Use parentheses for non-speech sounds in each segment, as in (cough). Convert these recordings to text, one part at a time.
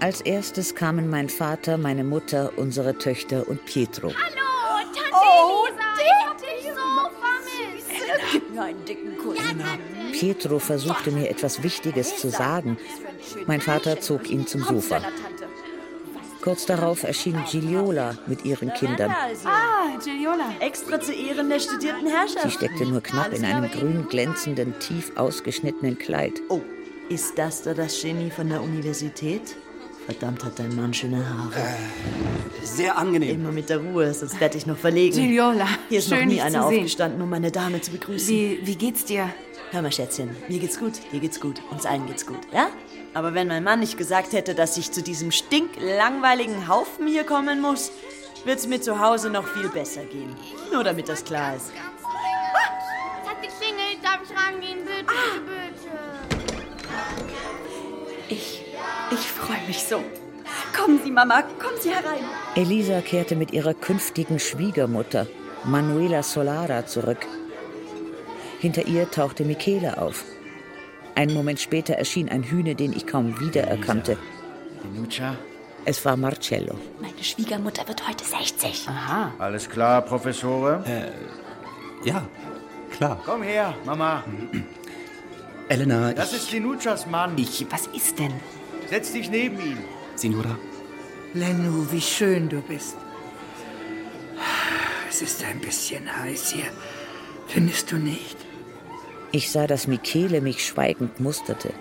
Als erstes kamen mein Vater, meine Mutter, unsere Töchter und Pietro. Hallo, Tante oh, Elisa. Ich hab dich so vermisst. Gib mir einen dicken Kuss. Pietro versuchte mir etwas Wichtiges zu sagen. Mein Vater zog ihn zum Sofa. Kurz darauf erschien Giliola mit ihren Kindern. Ah, Giliola. Extra zu Ehren der studierten Herrschaft. Sie steckte nur knapp in einem grün glänzenden, tief ausgeschnittenen Kleid. Oh, ist das da das Genie von der Universität? Verdammt hat dein Mann schöne Haare. Äh, sehr angenehm. Immer mit der Ruhe, sonst werde ich noch verlegen. Giliola, Hier ist schön, noch nie einer sehen. aufgestanden, um meine Dame zu begrüßen. Wie, wie geht's dir? Hör mal, Schätzchen, mir geht's gut, dir geht's gut, uns allen geht's gut, ja? Aber wenn mein Mann nicht gesagt hätte, dass ich zu diesem stinklangweiligen Haufen hier kommen muss, wird's mir zu Hause noch viel besser gehen. Nur damit das klar ist. Es hat geklingelt. Darf ich rangehen? Bitte, bitte, bitte. Ich, ich freue mich so. Kommen Sie, Mama, kommen Sie herein. Elisa kehrte mit ihrer künftigen Schwiegermutter, Manuela Solara, zurück. Hinter ihr tauchte Michele auf. Einen Moment später erschien ein Hühne, den ich kaum wiedererkannte. Nucha? Es war Marcello. Meine Schwiegermutter wird heute 60. Aha. Alles klar, Professore? Ja, klar. Komm her, Mama. Elena, Das ich, ist Linuchas Mann. ich... Was ist denn? Setz dich neben ihn. Signora, Lennu, wie schön du bist. Es ist ein bisschen heiß hier. Findest du nicht? Ich sah, dass Michele mich schweigend musterte,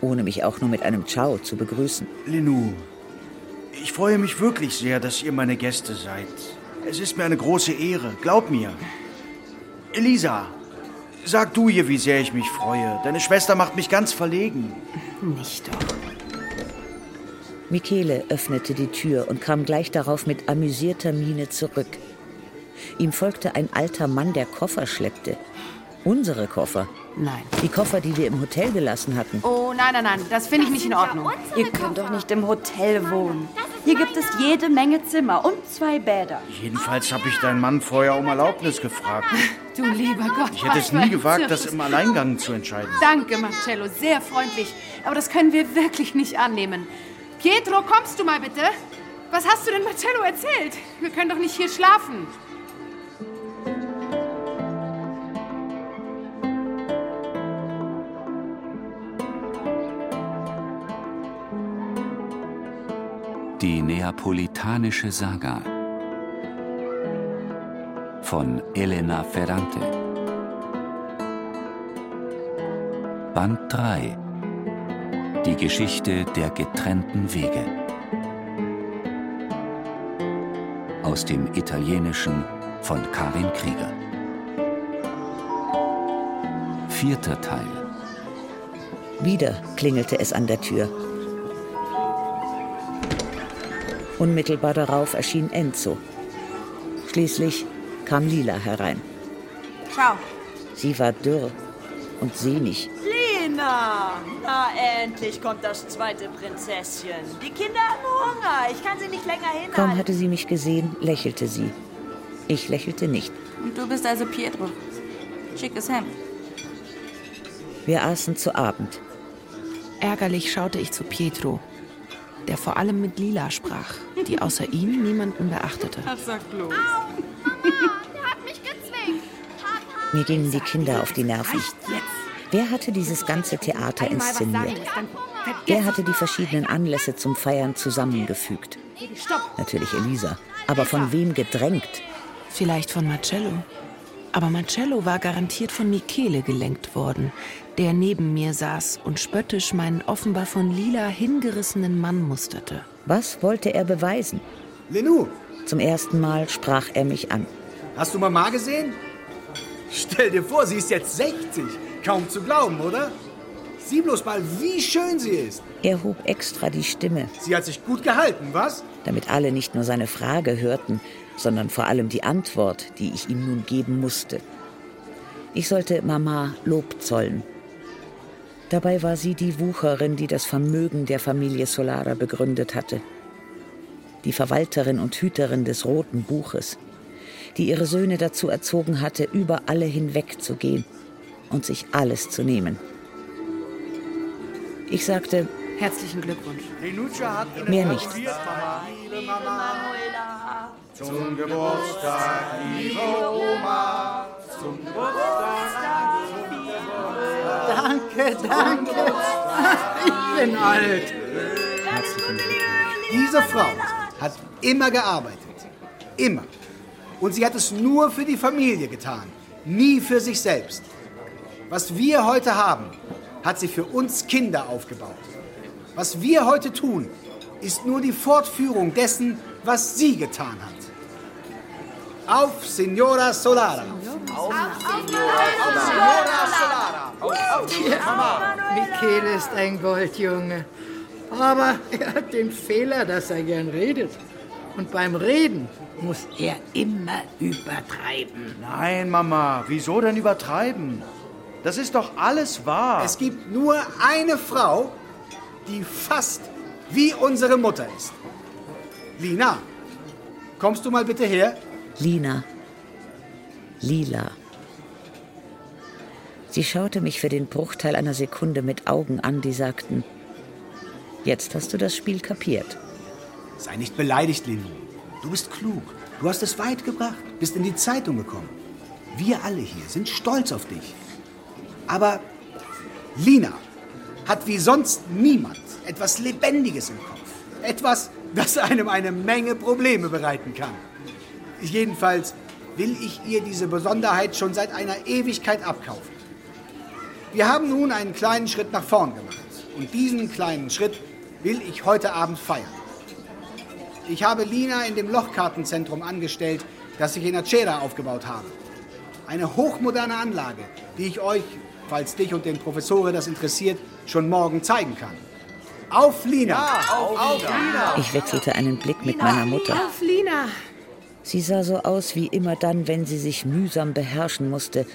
ohne mich auch nur mit einem Ciao zu begrüßen. Linu, ich freue mich wirklich sehr, dass ihr meine Gäste seid. Es ist mir eine große Ehre, glaub mir. Elisa, sag du ihr, wie sehr ich mich freue. Deine Schwester macht mich ganz verlegen. Nicht doch. Michele öffnete die Tür und kam gleich darauf mit amüsierter Miene zurück. Ihm folgte ein alter Mann, der Koffer schleppte. Unsere Koffer. Nein. Die Koffer, die wir im Hotel gelassen hatten. Oh, nein, nein, nein. Das finde ich nicht in Ordnung. Ihr könnt doch nicht im Hotel wohnen. Hier gibt es jede Menge Zimmer und zwei Bäder. Jedenfalls habe ich deinen Mann vorher um Erlaubnis gefragt. Du lieber Gott. Ich hätte es nie gewagt, das im Alleingang zu entscheiden. Danke, Marcello. Sehr freundlich. Aber das können wir wirklich nicht annehmen. Pietro, kommst du mal bitte? Was hast du denn Marcello erzählt? Wir können doch nicht hier schlafen. Die Neapolitanische Saga von Elena Ferrante. Band 3 Die Geschichte der getrennten Wege. Aus dem Italienischen von Karin Krieger. Vierter Teil. Wieder klingelte es an der Tür. Unmittelbar darauf erschien Enzo. Schließlich kam Lila herein. Ciao. Sie war dürr und sehnig. Lena! Na, endlich kommt das zweite Prinzesschen. Die Kinder haben Hunger. Ich kann sie nicht länger Kaum hinhalten. hatte sie mich gesehen, lächelte sie. Ich lächelte nicht. Und du bist also Pietro. Schickes Hemd. Wir aßen zu Abend. Ärgerlich schaute ich zu Pietro, der vor allem mit Lila sprach, die außer ihm niemanden beachtete. Sag bloß. Der hat mich gezwickt. Mir gingen die Kinder auf die Nerven. Wer hatte dieses ganze Theater inszeniert? Wer hatte die verschiedenen Anlässe zum Feiern zusammengefügt? Natürlich Elisa. Aber von wem gedrängt? Vielleicht von Marcello. Aber Marcello war garantiert von Michele gelenkt worden, der neben mir saß und spöttisch meinen offenbar von Lila hingerissenen Mann musterte. Was wollte er beweisen? Lenou, Zum ersten Mal sprach er mich an. hast du Mama gesehen? Stell dir vor, sie ist jetzt 60. Kaum zu glauben, oder? Sieh bloß mal, wie schön sie ist. Er hob extra die Stimme, Sie hat sich gut gehalten, was? damit alle nicht nur seine Frage hörten, sondern vor allem die Antwort, die ich ihm nun geben musste. Ich sollte Mama Lob zollen. Dabei war sie die Wucherin, die das Vermögen der Familie Solara begründet hatte. Die Verwalterin und Hüterin des Roten Buches, die ihre Söhne dazu erzogen hatte, über alle hinwegzugehen und sich alles zu nehmen. Ich sagte, Herzlichen Glückwunsch. Mehr nicht. Zum Geburtstag, liebe Oma. Zum Geburtstag. Danke, danke. Ich bin alt. Diese Frau hat immer gearbeitet. Immer. Und sie hat es nur für die Familie getan, nie für sich selbst. Was wir heute haben, hat sie für uns Kinder aufgebaut. Was wir heute tun, ist nur die Fortführung dessen, was sie getan hat. Auf, Signora Solara! Michele ist ein Goldjunge. Aber er hat den Fehler, dass er gern redet. Und beim Reden muss er immer übertreiben. Nein, Mama, wieso denn übertreiben? Das ist doch alles wahr. Es gibt nur eine Frau, die fast wie unsere Mutter ist. Lina, kommst du mal bitte her? Lina. Lila. Sie schaute mich für den Bruchteil einer Sekunde mit Augen an, die sagten, jetzt hast du das Spiel kapiert. Sei nicht beleidigt, Linu. Du bist klug. Du hast es weit gebracht, bist in die Zeitung gekommen. Wir alle hier sind stolz auf dich. Aber Lina hat wie sonst niemand etwas Lebendiges im Kopf. Etwas, das einem eine Menge Probleme bereiten kann. Jedenfalls will ich ihr diese Besonderheit schon seit einer Ewigkeit abkaufen. Wir haben nun einen kleinen Schritt nach vorn gemacht. Und diesen kleinen Schritt will ich heute Abend feiern. Ich habe Lina in dem Lochkartenzentrum angestellt, das ich in Acera aufgebaut habe. Eine hochmoderne Anlage, die ich euch, falls dich und den Professoren das interessiert, schon morgen zeigen kann. Auf Lina! auf, Lina! Ich wechselte einen Blick mit meiner Mutter. Auf Lina! Sie sah so aus wie immer dann, wenn sie sich mühsam beherrschen musste,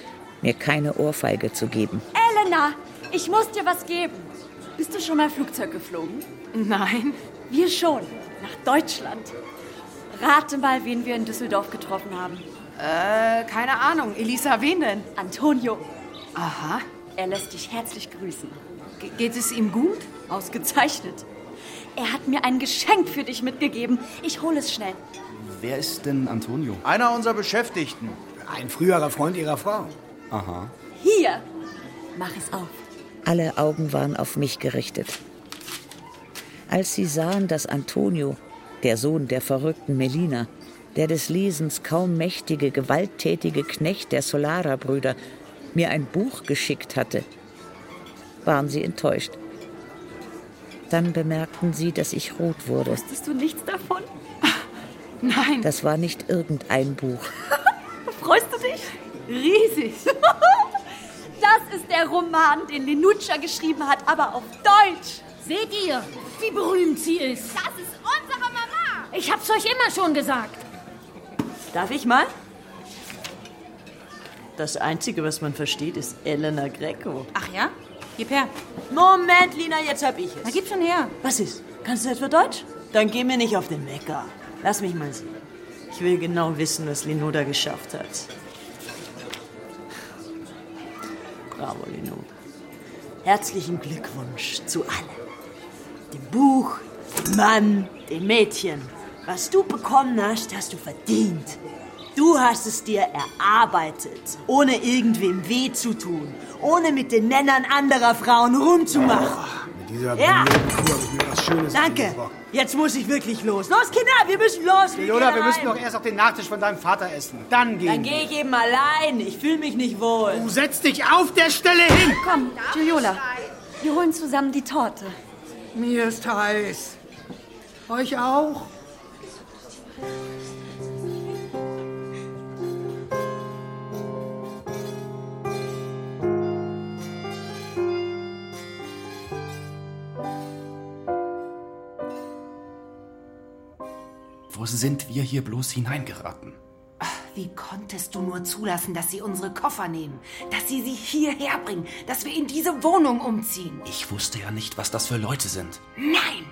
mir keine Ohrfeige zu geben. Elena, ich muss dir was geben. Bist du schon mal Flugzeug geflogen? Nein. Wir schon. Nach Deutschland. Rate mal, wen wir in Düsseldorf getroffen haben. Äh, keine Ahnung. Elisa, wen denn? Antonio. Aha. Er lässt dich herzlich grüßen. Ge geht es ihm gut? Ausgezeichnet. Er hat mir ein Geschenk für dich mitgegeben. Ich hole es schnell. Wer ist denn Antonio? Einer unserer Beschäftigten. Ein früherer Freund ihrer Frau. Aha. Hier. Mach es auf. Alle Augen waren auf mich gerichtet. Als sie sahen, dass Antonio, der Sohn der verrückten Melina, der des Lesens kaum mächtige, gewalttätige Knecht der Solara-Brüder, mir ein Buch geschickt hatte, waren sie enttäuscht. Dann bemerkten sie, dass ich rot wurde. Wusstest du nichts davon? (laughs) Nein. Das war nicht irgendein Buch. (laughs) Freust du dich? Riesig. (laughs) Das ist der Roman, den Lenuccia geschrieben hat, aber auf Deutsch. Seht ihr, wie berühmt sie ist? Das ist unsere Mama. Ich hab's euch immer schon gesagt. Darf ich mal? Das Einzige, was man versteht, ist Elena Greco. Ach ja? Gib her. Moment, Lina, jetzt hab ich es. Na, gib schon her. Was ist? Kannst du etwa Deutsch? Dann geh mir nicht auf den Wecker. Lass mich mal sehen. Ich will genau wissen, was Lino da geschafft hat. Bravo, Lino. Herzlichen Glückwunsch zu allem. Dem Buch, dem Mann, dem Mädchen. Was du bekommen hast, hast du verdient. Du hast es dir erarbeitet, ohne irgendwem weh zu tun, ohne mit den Männern anderer Frauen rumzumachen. Mit dieser Ja. blöden Kuh habe ich mir was Schönes Danke. Jetzt muss ich wirklich los. Los, Kinder, wir müssen los. Wir Leona, gehen wir müssen doch erst auf den Nachtisch von deinem Vater essen. Dann gehen Dann wir. gehe ich eben allein. Ich fühle mich nicht wohl. Du setzt dich auf der Stelle hin! Komm, Giuliola. Wir holen zusammen die Torte. Mir ist heiß. Euch auch? Wo sind wir hier bloß hineingeraten? Wie konntest du nur zulassen, dass sie unsere Koffer nehmen? Dass sie sie hierher bringen? Dass wir in diese Wohnung umziehen? Ich wusste ja nicht, was das für Leute sind. Nein!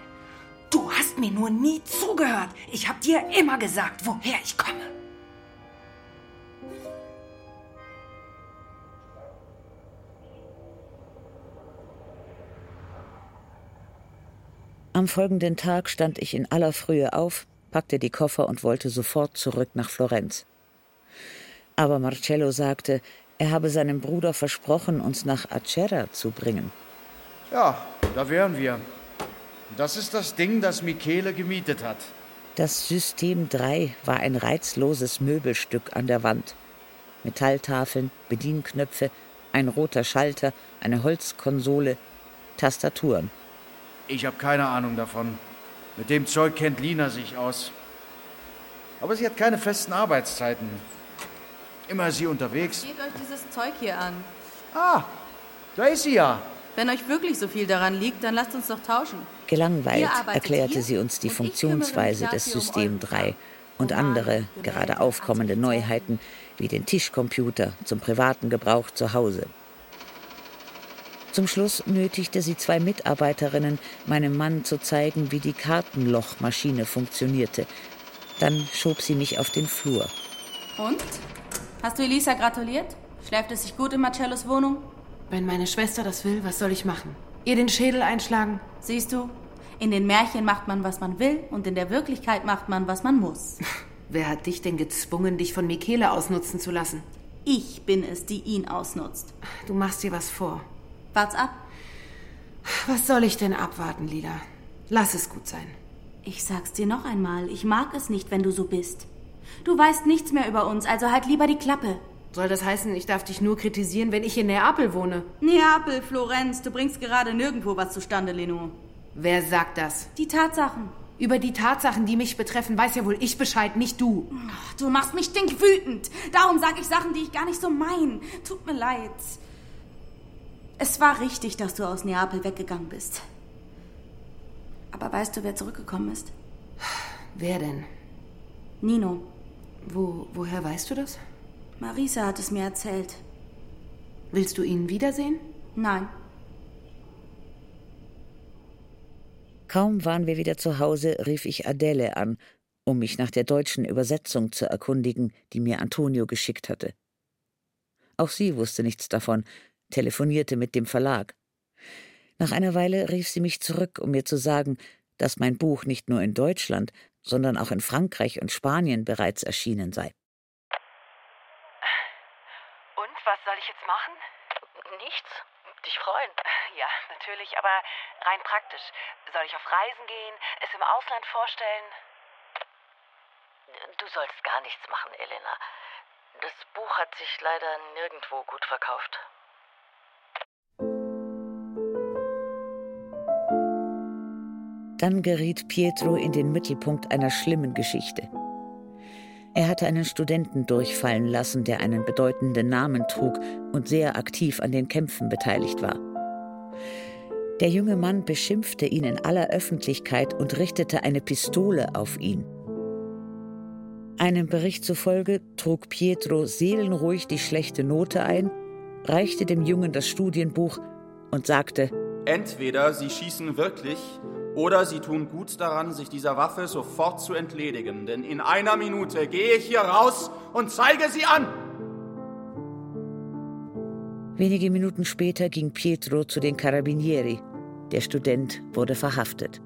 Du hast mir nur nie zugehört. Ich hab dir immer gesagt, woher ich komme. Am folgenden Tag stand ich in aller Frühe auf, packte die Koffer und wollte sofort zurück nach Florenz. Aber Marcello sagte, er habe seinem Bruder versprochen, uns nach Acerra zu bringen. Ja, da wären wir. Das ist das Ding, das Michele gemietet hat. Das System 3 war ein reizloses Möbelstück an der Wand. Metalltafeln, Bedienknöpfe, ein roter Schalter, eine Holzkonsole, Tastaturen. Ich habe keine Ahnung davon. Mit dem Zeug kennt Lina sich aus. Aber sie hat keine festen Arbeitszeiten. Immer sie unterwegs. Geht euch dieses Zeug hier an. Ah, da ist sie ja. Wenn euch wirklich so viel daran liegt, dann lasst uns doch tauschen. Gelangweilt erklärte sie uns die Funktionsweise des System euren 3 und andere, gerade aufkommende Neuheiten wie den Tischcomputer zum privaten Gebrauch zu Hause. Zum Schluss nötigte sie zwei Mitarbeiterinnen, meinem Mann zu zeigen, wie die Kartenlochmaschine funktionierte. Dann schob sie mich auf den Flur. Und? Hast du Elisa gratuliert? Schläft es sich gut in Marcellos Wohnung? Wenn meine Schwester das will, was soll ich machen? Ihr den Schädel einschlagen? Siehst du, in den Märchen macht man, was man will, und in der Wirklichkeit macht man, was man muss. (laughs) Wer hat dich denn gezwungen, dich von Michele ausnutzen zu lassen? Ich bin es, die ihn ausnutzt. Du machst dir was vor. Wart's ab. Was soll ich denn abwarten, Lila? Lass es gut sein. Ich sag's dir noch einmal, ich mag es nicht, wenn du so bist. Du weißt nichts mehr über uns, also halt lieber die Klappe. Soll das heißen, ich darf dich nur kritisieren, wenn ich in Neapel wohne? Neapel, Florenz, du bringst gerade nirgendwo was zustande, Leno. Wer sagt das? Die Tatsachen. Über die Tatsachen, die mich betreffen, weiß ja wohl ich Bescheid, nicht du. Ach, du machst mich stinkwütend. Darum sage ich Sachen, die ich gar nicht so mein. Tut mir leid. Es war richtig, dass du aus Neapel weggegangen bist. Aber weißt du, wer zurückgekommen ist? Wer denn? Nino. Wo, woher weißt du das? Marisa hat es mir erzählt. Willst du ihn wiedersehen? Nein. Kaum waren wir wieder zu Hause, rief ich Adele an, um mich nach der deutschen Übersetzung zu erkundigen, die mir Antonio geschickt hatte. Auch sie wusste nichts davon, telefonierte mit dem Verlag. Nach einer Weile rief sie mich zurück, um mir zu sagen, dass mein Buch nicht nur in Deutschland, sondern auch in Frankreich und Spanien bereits erschienen sei. Und was soll ich jetzt machen? Nichts. Dich freuen. Ja, natürlich, aber rein praktisch. Soll ich auf Reisen gehen, es im Ausland vorstellen? Du sollst gar nichts machen, Elena. Das Buch hat sich leider nirgendwo gut verkauft. Dann geriet Pietro in den Mittelpunkt einer schlimmen Geschichte. Er hatte einen Studenten durchfallen lassen, der einen bedeutenden Namen trug und sehr aktiv an den Kämpfen beteiligt war. Der junge Mann beschimpfte ihn in aller Öffentlichkeit und richtete eine Pistole auf ihn. Einem Bericht zufolge trug Pietro seelenruhig die schlechte Note ein, reichte dem Jungen das Studienbuch und sagte, Entweder Sie schießen wirklich oder Sie tun gut daran, sich dieser Waffe sofort zu entledigen, denn in einer Minute gehe ich hier raus und zeige sie an. Wenige Minuten später ging Pietro zu den Carabinieri. Der Student wurde verhaftet.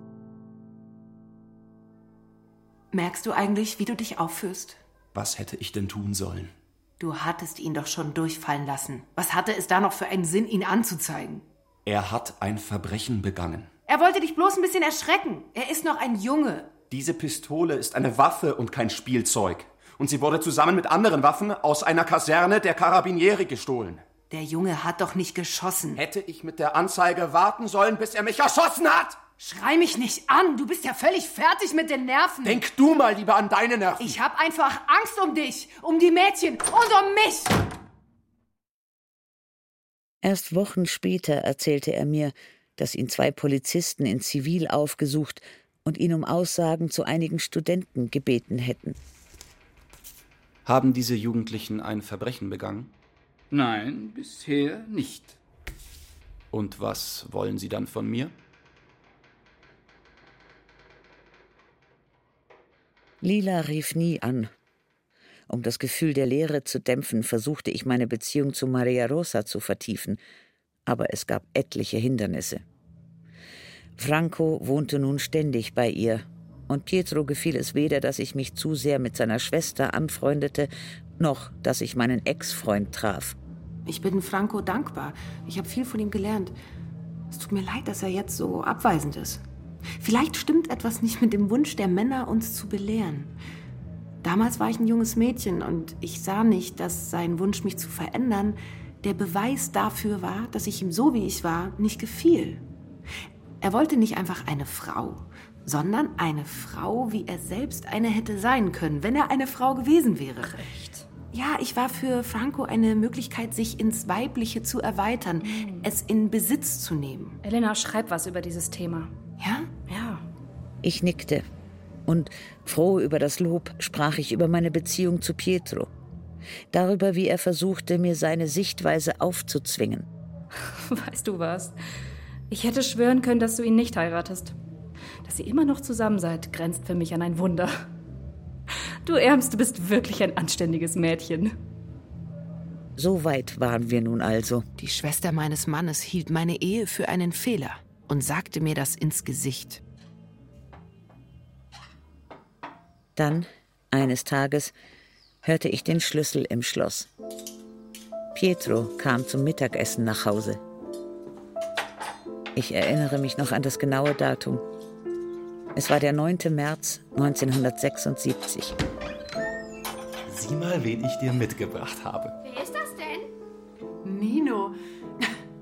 Merkst du eigentlich, wie du dich aufführst? Was hätte ich denn tun sollen? Du hattest ihn doch schon durchfallen lassen. Was hatte es da noch für einen Sinn, ihn anzuzeigen? Er hat ein Verbrechen begangen. Er wollte dich bloß ein bisschen erschrecken. Er ist noch ein Junge. Diese Pistole ist eine Waffe und kein Spielzeug. Und sie wurde zusammen mit anderen Waffen aus einer Kaserne der Carabinieri gestohlen. Der Junge hat doch nicht geschossen. Hätte ich mit der Anzeige warten sollen, bis er mich erschossen hat? Schrei mich nicht an. Du bist ja völlig fertig mit den Nerven. Denk du mal lieber an deine Nerven. Ich hab einfach Angst um dich, um die Mädchen und um mich. Erst Wochen später erzählte er mir, dass ihn zwei Polizisten in Zivil aufgesucht und ihn um Aussagen zu einigen Studenten gebeten hätten. Haben diese Jugendlichen ein Verbrechen begangen? Nein, bisher nicht. Und was wollen sie dann von mir? Lila rief nie an. Um das Gefühl der Leere zu dämpfen, versuchte ich meine Beziehung zu Maria Rosa zu vertiefen, aber es gab etliche Hindernisse. Franco wohnte nun ständig bei ihr, und Pietro gefiel es weder, dass ich mich zu sehr mit seiner Schwester anfreundete, noch dass ich meinen Ex-Freund traf. Ich bin Franco dankbar. Ich habe viel von ihm gelernt. Es tut mir leid, dass er jetzt so abweisend ist. Vielleicht stimmt etwas nicht mit dem Wunsch der Männer, uns zu belehren. Damals war ich ein junges Mädchen und ich sah nicht, dass sein Wunsch, mich zu verändern, der Beweis dafür war, dass ich ihm so wie ich war nicht gefiel. Er wollte nicht einfach eine Frau, sondern eine Frau, wie er selbst eine hätte sein können, wenn er eine Frau gewesen wäre. Recht. Ja, ich war für Franco eine Möglichkeit, sich ins Weibliche zu erweitern, Mhm. es in Besitz zu nehmen. Elena, schreib was über dieses Thema. Ja? Ja. Ich nickte. Und froh über das Lob sprach ich über meine Beziehung zu Pietro. Darüber, wie er versuchte, mir seine Sichtweise aufzuzwingen. (laughs) Weißt du was? Ich hätte schwören können, dass du ihn nicht heiratest. Dass ihr immer noch zusammen seid, grenzt für mich an ein Wunder. Du Ärmste bist wirklich ein anständiges Mädchen. So weit waren wir nun also. Die Schwester meines Mannes hielt meine Ehe für einen Fehler und sagte mir das ins Gesicht. Dann, eines Tages, hörte ich den Schlüssel im Schloss. Pietro kam zum Mittagessen nach Hause. Ich erinnere mich noch an das genaue Datum. Es war der 9. März 1976. Sieh mal, wen ich dir mitgebracht habe. Wer ist das denn? Nino.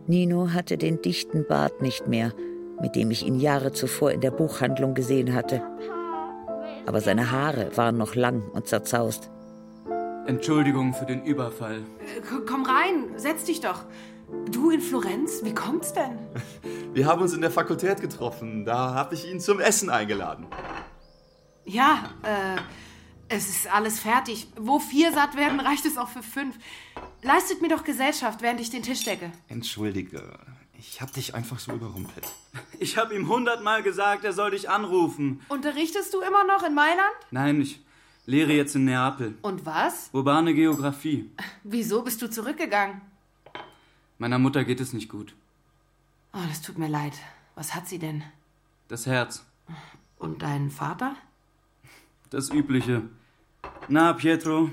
Nino hatte den dichten Bart nicht mehr, mit dem ich ihn Jahre zuvor in der Buchhandlung gesehen hatte. Aber seine Haare waren noch lang und zerzaust. Entschuldigung für den Überfall. Äh, Komm rein, setz dich doch. Du in Florenz? Wie kommt's denn? (laughs) Wir haben uns in der Fakultät getroffen. Da habe ich ihn zum Essen eingeladen. Ja, äh, es ist alles fertig. Wo vier satt werden, reicht es auch für fünf. Leistet mir doch Gesellschaft, während ich den Tisch decke. Entschuldige, ich habe dich einfach so überrumpelt. Ich habe ihm hundertmal gesagt, er soll dich anrufen. Unterrichtest du immer noch in Mailand? Nein, ich lehre jetzt in Neapel. Und was? Urbane Geographie. Wieso bist du zurückgegangen? Meiner Mutter geht es nicht gut. Oh, das tut mir leid. Was hat sie denn? Das Herz. Und dein Vater? Das Übliche. Na, Pietro,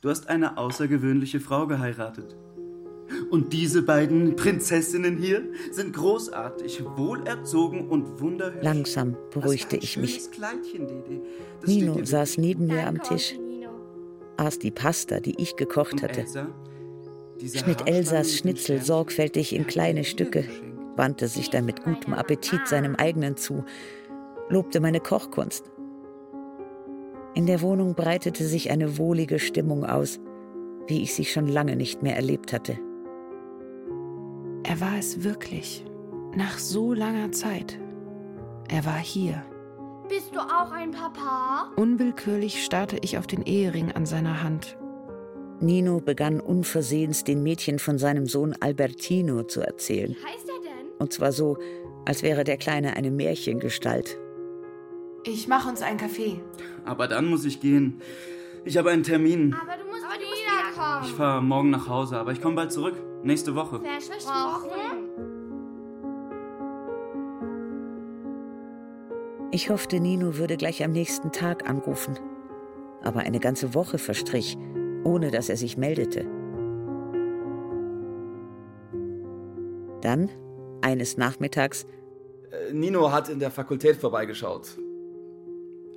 du hast eine außergewöhnliche Frau geheiratet. Und diese beiden Prinzessinnen hier sind großartig, wohlerzogen und wunderhübsch. Langsam beruhigte ich mich. Kleidchen, Nino saß neben mir am Tisch, aß die Pasta, die ich gekocht Und hatte, schnitt Elsas Schnitzel sorgfältig in kleine Stücke, wandte sich dann mit gutem Appetit seinem eigenen zu, lobte meine Kochkunst. In der Wohnung breitete sich eine wohlige Stimmung aus, wie ich sie schon lange nicht mehr erlebt hatte. Er war es wirklich. Nach so langer Zeit. Er war hier. Bist du auch ein Papa? Unwillkürlich starrte ich auf den Ehering an seiner Hand. Nino begann unversehens den Mädchen von seinem Sohn Albertino zu erzählen. Wie heißt er denn? Und zwar so, als wäre der Kleine eine Märchengestalt. Ich mache uns einen Kaffee. Aber dann muss ich gehen. Ich habe einen Termin. Aber du musst wiederkommen. Ich fahre morgen nach Hause, aber ich komme bald zurück. Nächste Woche. Versprochen. Ich hoffte, Nino würde gleich am nächsten Tag anrufen. Aber eine ganze Woche verstrich, ohne dass er sich meldete. Dann, eines Nachmittags, Äh, Nino hat in der Fakultät vorbeigeschaut.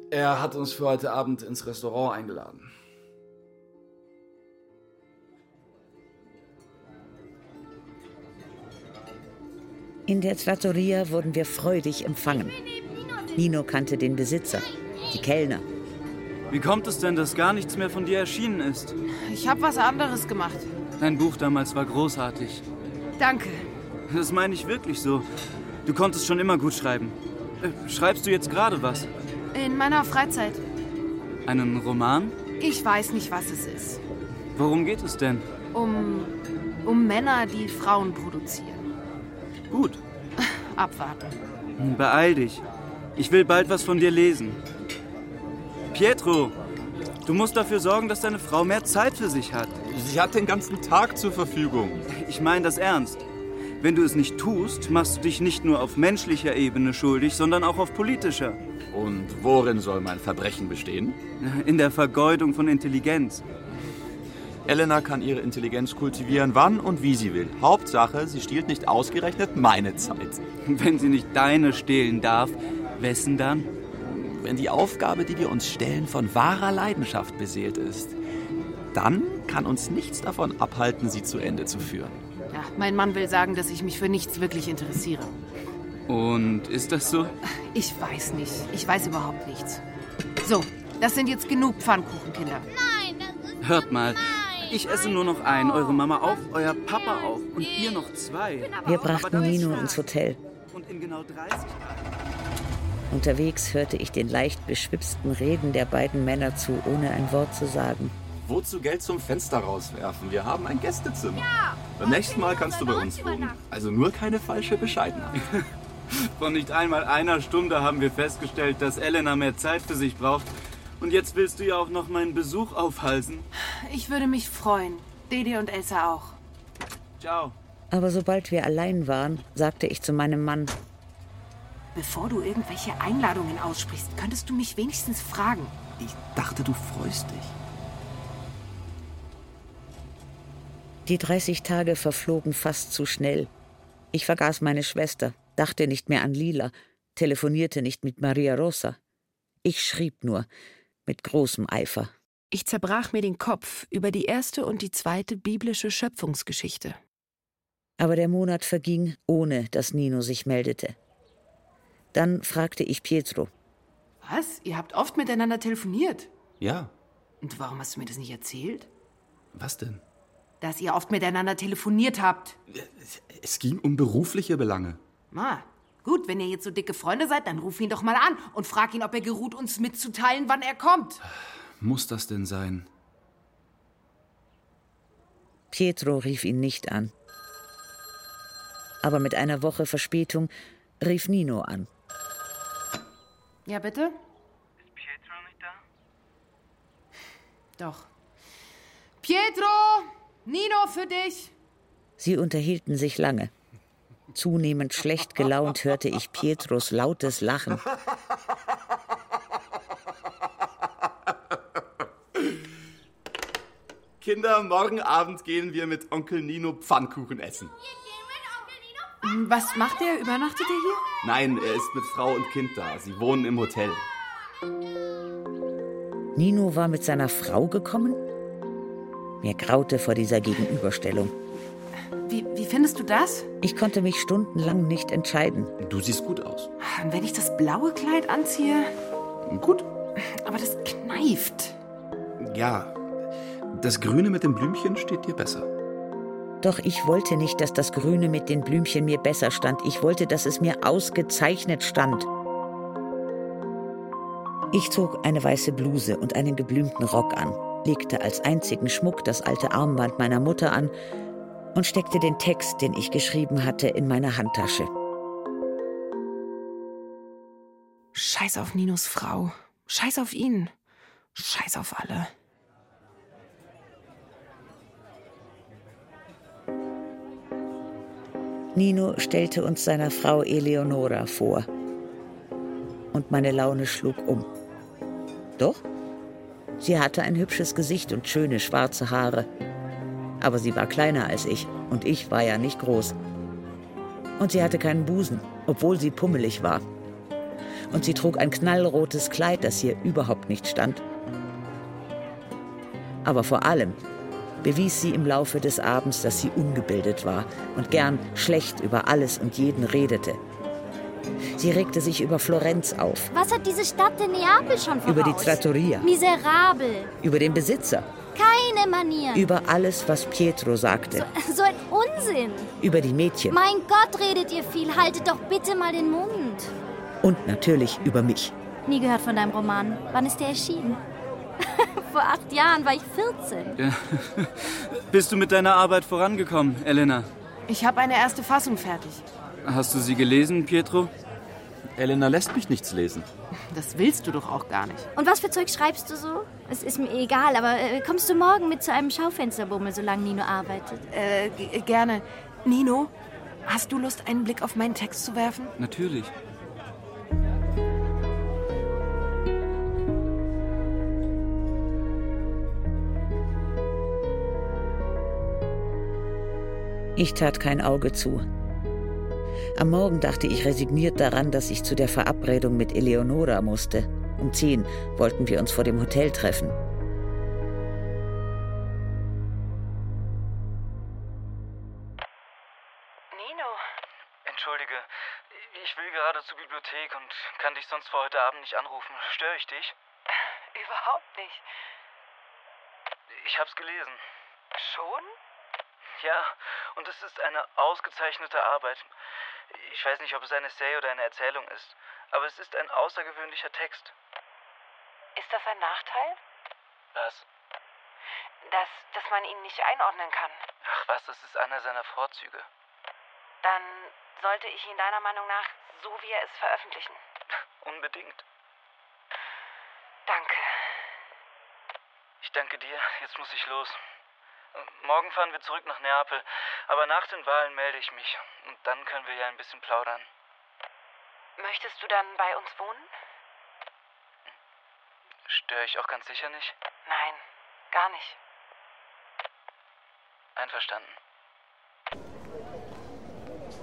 Er hat uns für heute Abend ins Restaurant eingeladen. In der Trattoria wurden wir freudig empfangen. Nino kannte den Besitzer, die Kellner. Wie kommt es denn, dass gar nichts mehr von dir erschienen ist? Ich habe was anderes gemacht. Dein Buch damals war großartig. Danke. Das meine ich wirklich so. Du konntest schon immer gut schreiben. Äh, Schreibst du jetzt gerade was? In meiner Freizeit. Einen Roman? Ich weiß nicht, was es ist. Worum geht es denn? Um, um Männer, die Frauen produzieren. Gut. Abwarten. Beeil dich. Ich will bald was von dir lesen. Pietro, du musst dafür sorgen, dass deine Frau mehr Zeit für sich hat. Sie hat den ganzen Tag zur Verfügung. Ich meine das ernst. Wenn du es nicht tust, machst du dich nicht nur auf menschlicher Ebene schuldig, sondern auch auf politischer. Und worin soll mein Verbrechen bestehen? In der Vergeudung von Intelligenz. Elena kann ihre Intelligenz kultivieren, wann und wie sie will. Hauptsache, sie stiehlt nicht ausgerechnet meine Zeit. Wenn sie nicht deine stehlen darf, wessen dann? Wenn die Aufgabe, die wir uns stellen, von wahrer Leidenschaft beseelt ist, dann kann uns nichts davon abhalten, sie zu Ende zu führen. Ja, mein Mann will sagen, dass ich mich für nichts wirklich interessiere. Und ist das so? Ich weiß nicht. Ich weiß überhaupt nichts. So, das sind jetzt genug Pfannkuchenkinder. Nein, das ist Hört mal, ich esse nur noch einen, eure Mama auch, euer Papa auch und ihr noch zwei. Wir brachten Nino ins Hotel. Und in genau 30 Tagen. Unterwegs hörte ich den leicht beschwipsten Reden der beiden Männer zu, ohne ein Wort zu sagen. Wozu Geld zum Fenster rauswerfen? Wir haben ein Gästezimmer. Ja, Beim nächsten Mal kannst du bei uns wohnen. Also nur keine falsche Bescheidenheit. (laughs) Vor nicht einmal einer Stunde haben wir festgestellt, dass Elena mehr Zeit für sich braucht. Und jetzt willst du ja auch noch meinen Besuch aufhalsen. Ich würde mich freuen. Dede und Elsa auch. Ciao. Aber sobald wir allein waren, sagte ich zu meinem Mann, Bevor du irgendwelche Einladungen aussprichst, könntest du mich wenigstens fragen. Ich dachte, du freust dich. Die 30 Tage verflogen fast zu schnell. Ich vergaß meine Schwester, dachte nicht mehr an Lila, telefonierte nicht mit Maria Rosa. Ich schrieb nur, mit großem Eifer. Ich zerbrach mir den Kopf über die erste und die zweite biblische Schöpfungsgeschichte. Aber der Monat verging, ohne dass Nino sich meldete. Dann fragte ich Pietro. Was? Ihr habt oft miteinander telefoniert? Ja, Und warum hast du mir das nicht erzählt? was denn? Dass ihr oft miteinander telefoniert habt. Es ging um berufliche Belange. Na, gut, wenn ihr jetzt so dicke Freunde seid, dann ruf ihn doch mal an und frag ihn, ob er geruht, uns mitzuteilen, wann er kommt. Muss das denn sein? Pietro rief ihn nicht an. Aber mit einer Woche Verspätung rief Nino an. Ja, bitte? Ist Pietro nicht da? Doch. Pietro! Nino für dich! Sie unterhielten sich lange. Zunehmend schlecht gelaunt hörte ich Pietros lautes Lachen. Kinder, morgen Abend gehen wir mit Onkel Nino Pfannkuchen essen. Was macht er? Übernachtet er hier? Nein, er ist mit Frau und Kind da. Sie wohnen im Hotel. Nino war mit seiner Frau gekommen? Mir graute vor dieser Gegenüberstellung. Wie, wie findest du das? Ich konnte mich stundenlang nicht entscheiden. Du siehst gut aus. Und wenn ich das blaue Kleid anziehe? Gut. Aber das kneift. Ja, das Grüne mit dem Blümchen steht dir besser. Doch ich wollte nicht, dass das Grüne mit den Blümchen mir besser stand. Ich wollte, dass es mir ausgezeichnet stand. Ich zog eine weiße Bluse und einen geblümten Rock an, legte als einzigen Schmuck das alte Armband meiner Mutter an und steckte den Text, den ich geschrieben hatte, in meine Handtasche. Scheiß auf Ninos Frau. Scheiß auf ihn. Scheiß auf alle. Nino stellte uns seiner Frau Eleonora vor. Und meine Laune schlug um. Doch, sie hatte ein hübsches Gesicht und schöne schwarze Haare. Aber sie war kleiner als ich und ich war ja nicht groß. Und sie hatte keinen Busen, obwohl sie pummelig war. Und sie trug ein knallrotes Kleid, das ihr überhaupt nicht stand. Aber vor allem bewies sie im Laufe des Abends, dass sie ungebildet war und gern schlecht über alles und jeden redete. Sie regte sich über Florenz auf, Was hat diese Stadt in Neapel schon voraus? über die Trattoria, Miserabel. über den Besitzer, Keine Manieren. über alles, was Pietro sagte, so ein Unsinn. über die Mädchen Mein Gott, redet ihr viel. Haltet doch bitte mal den Mund. und natürlich über mich. Nie gehört von deinem Roman. Wann ist der erschienen? (laughs) Vor acht Jahren war ich 14. Ja. Bist du mit deiner Arbeit vorangekommen, Elena? Ich habe eine erste Fassung fertig. Hast du sie gelesen, Pietro? Elena lässt mich nichts lesen. Das willst du doch auch gar nicht. Und was für Zeug schreibst du so? Es ist mir egal, aber äh, kommst du morgen mit zu einem Schaufensterbummel, solange Nino arbeitet? Äh, g- gerne. Nino, hast du Lust, einen Blick auf meinen Text zu werfen? Natürlich. Ich tat kein Auge zu. Am Morgen dachte ich resigniert daran, dass ich zu der Verabredung mit Eleonora musste. Um zehn wollten wir uns vor dem Hotel treffen. Nino. Entschuldige, ich will gerade zur Bibliothek und kann dich sonst vor heute Abend nicht anrufen. Störe ich dich? Überhaupt nicht. Ich hab's gelesen. Schon? Ja, und es ist eine ausgezeichnete Arbeit. Ich weiß nicht, ob es ein Essay oder eine Erzählung ist, aber es ist ein außergewöhnlicher Text. Ist das ein Nachteil? Was? Dass, dass man ihn nicht einordnen kann. Ach was, das ist einer seiner Vorzüge. Dann sollte ich ihn deiner Meinung nach so wie er ist veröffentlichen. (laughs) Unbedingt. Danke. Ich danke dir. Jetzt muss ich los. Morgen fahren wir zurück nach Neapel, aber nach den Wahlen melde ich mich. Und dann können wir ja ein bisschen plaudern. Möchtest du dann bei uns wohnen? Störe ich auch ganz sicher nicht? Nein, gar nicht. Einverstanden.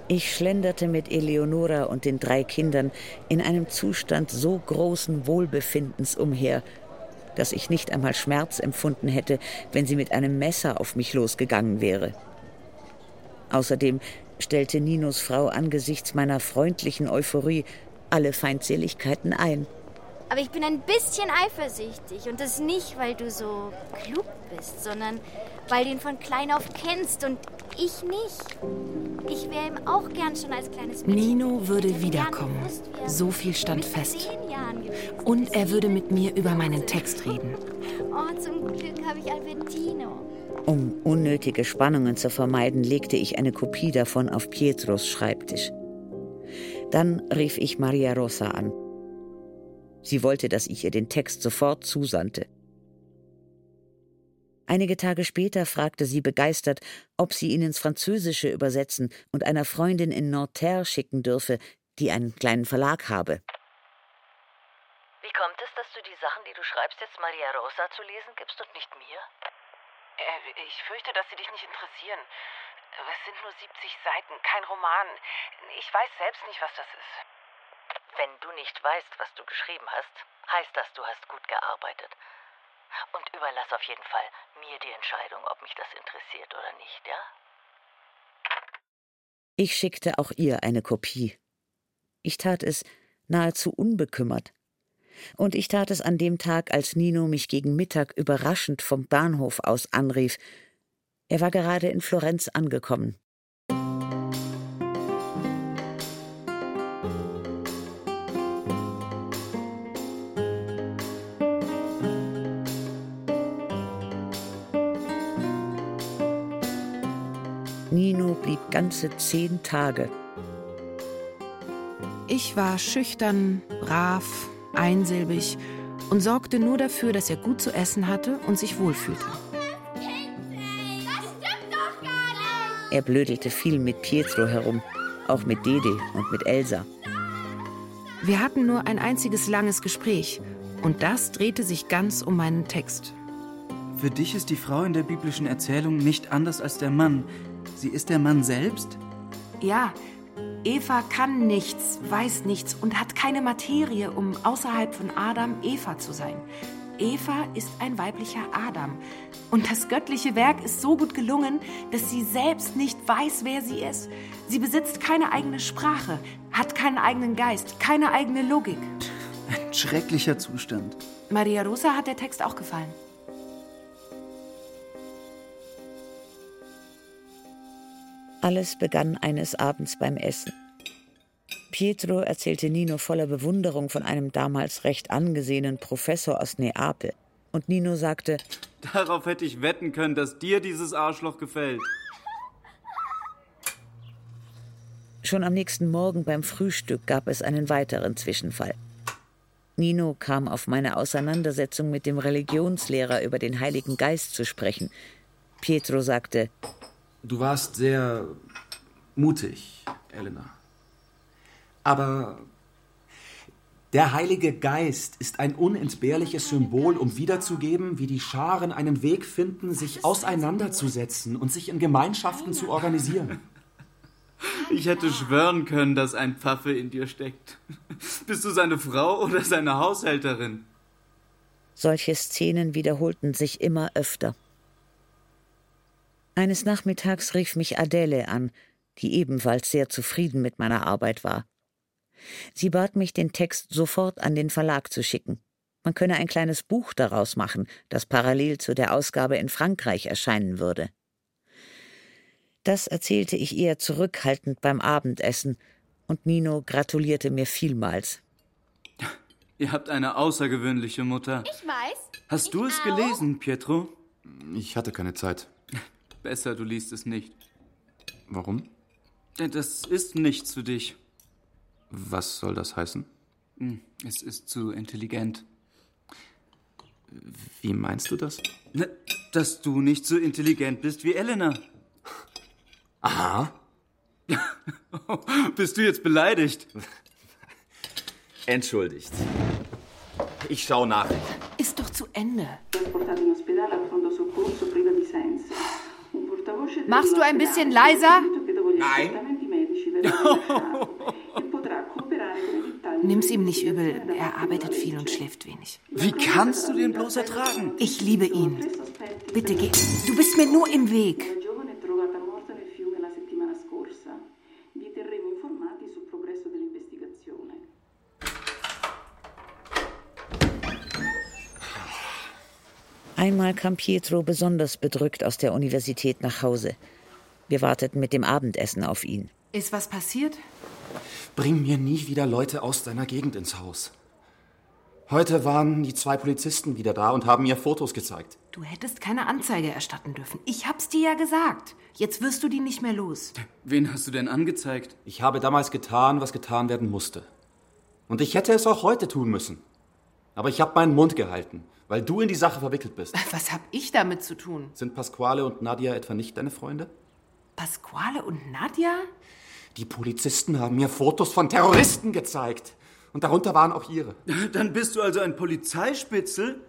Ich schlenderte mit Eleonora und den drei Kindern in einem Zustand so großen Wohlbefindens umher, dass ich nicht einmal Schmerz empfunden hätte, wenn sie mit einem Messer auf mich losgegangen wäre. Außerdem stellte Ninos Frau angesichts meiner freundlichen Euphorie alle Feindseligkeiten ein. Aber ich bin ein bisschen eifersüchtig und das nicht, weil du so klug bist, sondern weil du ihn von klein auf kennst und ich nicht. Ich wäre ihm auch gern schon als kleines Mädchen. Nino würde wiederkommen. So viel stand fest. Und er würde mit mir über meinen Text reden. Oh, zum Glück habe ich Albertino. Um unnötige Spannungen zu vermeiden, legte ich eine Kopie davon auf Pietros Schreibtisch. Dann rief ich Maria Rosa an. Sie wollte, dass ich ihr den Text sofort zusandte. Einige Tage später fragte sie begeistert, ob sie ihn ins Französische übersetzen und einer Freundin in Nanterre schicken dürfe, die einen kleinen Verlag habe. Wie kommt es, dass du die Sachen, die du schreibst, jetzt Maria Rosa zu lesen gibst und nicht mir? Äh, ich fürchte, dass sie dich nicht interessieren. Es sind nur 70 Seiten, kein Roman. Ich weiß selbst nicht, was das ist. Wenn du nicht weißt, was du geschrieben hast, heißt das, du hast gut gearbeitet. Und überlass auf jeden Fall mir die Entscheidung, ob mich das interessiert oder nicht, ja? Ich schickte auch ihr eine Kopie. Ich tat es nahezu unbekümmert. Und ich tat es an dem Tag, als Nino mich gegen Mittag überraschend vom Bahnhof aus anrief. Er war gerade in Florenz angekommen. Ganze zehn Tage. Ich war schüchtern, brav, einsilbig und sorgte nur dafür, dass er gut zu essen hatte und sich wohlfühlte. Er blödelte viel mit Pietro herum, auch mit Dede und mit Elsa. Wir hatten nur ein einziges langes Gespräch und das drehte sich ganz um meinen Text. Für dich ist die Frau in der biblischen Erzählung nicht anders als der Mann. Sie ist der Mann selbst? Ja, Eva kann nichts, weiß nichts und hat keine Materie, um außerhalb von Adam Eva zu sein. Eva ist ein weiblicher Adam. Und das göttliche Werk ist so gut gelungen, dass sie selbst nicht weiß, wer sie ist. Sie besitzt keine eigene Sprache, hat keinen eigenen Geist, keine eigene Logik. Ein schrecklicher Zustand. Maria Rosa hat der Text auch gefallen. Alles begann eines Abends beim Essen. Pietro erzählte Nino voller Bewunderung von einem damals recht angesehenen Professor aus Neapel. Und Nino sagte, Darauf hätte ich wetten können, dass dir dieses Arschloch gefällt. Schon am nächsten Morgen beim Frühstück gab es einen weiteren Zwischenfall. Nino kam auf meine Auseinandersetzung mit dem Religionslehrer über den Heiligen Geist zu sprechen. Pietro sagte, Du warst sehr mutig, Elena. Aber der Heilige Geist ist ein unentbehrliches Symbol, um wiederzugeben, wie die Scharen einen Weg finden, sich auseinanderzusetzen und sich in Gemeinschaften zu organisieren. Ich hätte schwören können, dass ein Pfaffe in dir steckt. Bist du seine Frau oder seine Haushälterin? Solche Szenen wiederholten sich immer öfter. Eines Nachmittags rief mich Adele an, die ebenfalls sehr zufrieden mit meiner Arbeit war. Sie bat mich, den Text sofort an den Verlag zu schicken. Man könne ein kleines Buch daraus machen, das parallel zu der Ausgabe in Frankreich erscheinen würde. Das erzählte ich eher zurückhaltend beim Abendessen, und Nino gratulierte mir vielmals. Ihr habt eine außergewöhnliche Mutter. Ich weiß. Hast ich du es auch. gelesen, Pietro? Ich hatte keine Zeit. Besser, du liest es nicht. Warum? Denn das ist nichts für dich. Was soll das heißen? Hm, Es ist zu intelligent. Wie meinst du das? Ne, Dass du nicht so intelligent bist wie Elena. Aha. (laughs) Bist du jetzt beleidigt? (laughs) Entschuldigt. Ich schau nach. Ist doch zu Ende. Machst du ein bisschen leiser? Nein. (laughs) Nimm's ihm nicht übel. Er arbeitet viel und schläft wenig. Wie kannst du den bloß ertragen? Ich liebe ihn. Bitte geh. Du bist mir nur im Weg. Einmal kam Pietro besonders bedrückt aus der Universität nach Hause. Wir warteten mit dem Abendessen auf ihn. Ist was passiert? Bring mir nie wieder Leute aus deiner Gegend ins Haus. Heute waren die zwei Polizisten wieder da und haben mir Fotos gezeigt. Du hättest keine Anzeige erstatten dürfen. Ich hab's dir ja gesagt. Jetzt wirst du die nicht mehr los. Wen hast du denn angezeigt? Ich habe damals getan, was getan werden musste. Und ich hätte es auch heute tun müssen. Aber ich habe meinen Mund gehalten, weil du in die Sache verwickelt bist. (laughs) Was hab ich damit zu tun? Sind Pasquale und Nadia etwa nicht deine Freunde? Pasquale und Nadja? Die Polizisten haben mir Fotos von Terroristen gezeigt. Und darunter waren auch ihre. (laughs) Dann bist du also ein Polizeispitzel?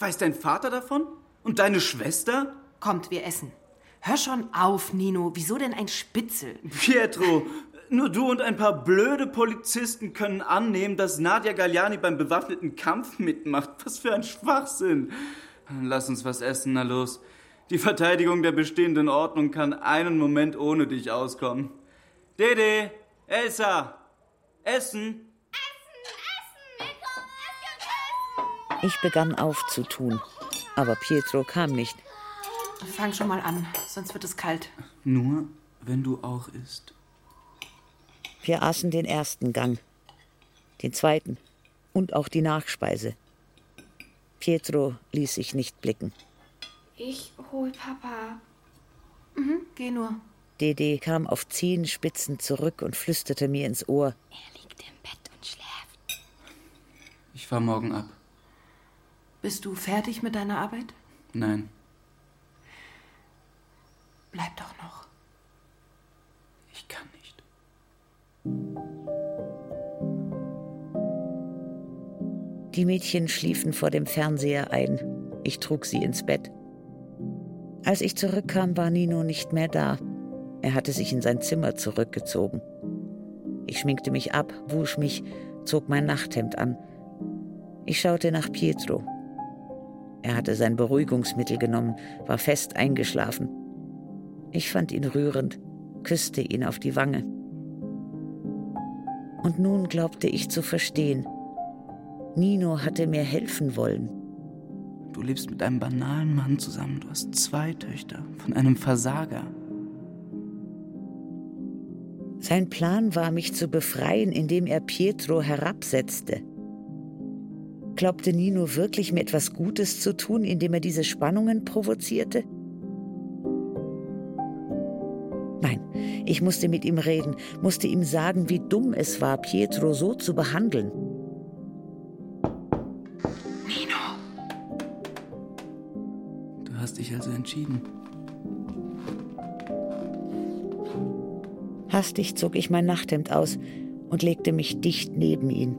Weiß dein Vater davon? Und deine Schwester? Kommt, wir essen. Hör schon auf, Nino. Wieso denn ein Spitzel? Pietro, nur du und ein paar blöde Polizisten können annehmen, dass Nadia Galliani beim bewaffneten Kampf mitmacht. Was für ein Schwachsinn. Lass uns was essen, na los. Die Verteidigung der bestehenden Ordnung kann einen Moment ohne dich auskommen. Dede, Elsa, Essen. Ich begann aufzutun, aber Pietro kam nicht. Fang schon mal an, sonst wird es kalt. Nur, wenn du auch isst. Wir aßen den ersten Gang, den zweiten und auch die Nachspeise. Pietro ließ sich nicht blicken. Ich hol Papa. Mhm, geh nur. Dede kam auf Zehenspitzen zurück und flüsterte mir ins Ohr. Er liegt im Bett und schläft. Ich fahr morgen ab. Bist du fertig mit deiner Arbeit? Nein. Bleib doch noch. Ich kann nicht. Die Mädchen schliefen vor dem Fernseher ein. Ich trug sie ins Bett. Als ich zurückkam, war Nino nicht mehr da. Er hatte sich in sein Zimmer zurückgezogen. Ich schminkte mich ab, wusch mich, zog mein Nachthemd an. Ich schaute nach Pietro. Er hatte sein Beruhigungsmittel genommen, war fest eingeschlafen. Ich fand ihn rührend, küsste ihn auf die Wange. Und nun glaubte ich zu verstehen. Nino hatte mir helfen wollen. Du lebst mit einem banalen Mann zusammen. Du hast zwei Töchter von einem Versager. Sein Plan war, mich zu befreien, indem er Pietro herabsetzte. Glaubte Nino wirklich, mir etwas Gutes zu tun, indem er diese Spannungen provozierte? Ich musste mit ihm reden, musste ihm sagen, wie dumm es war, Pietro so zu behandeln. Nino. Du hast dich also entschieden. Hastig zog ich mein Nachthemd aus und legte mich dicht neben ihn.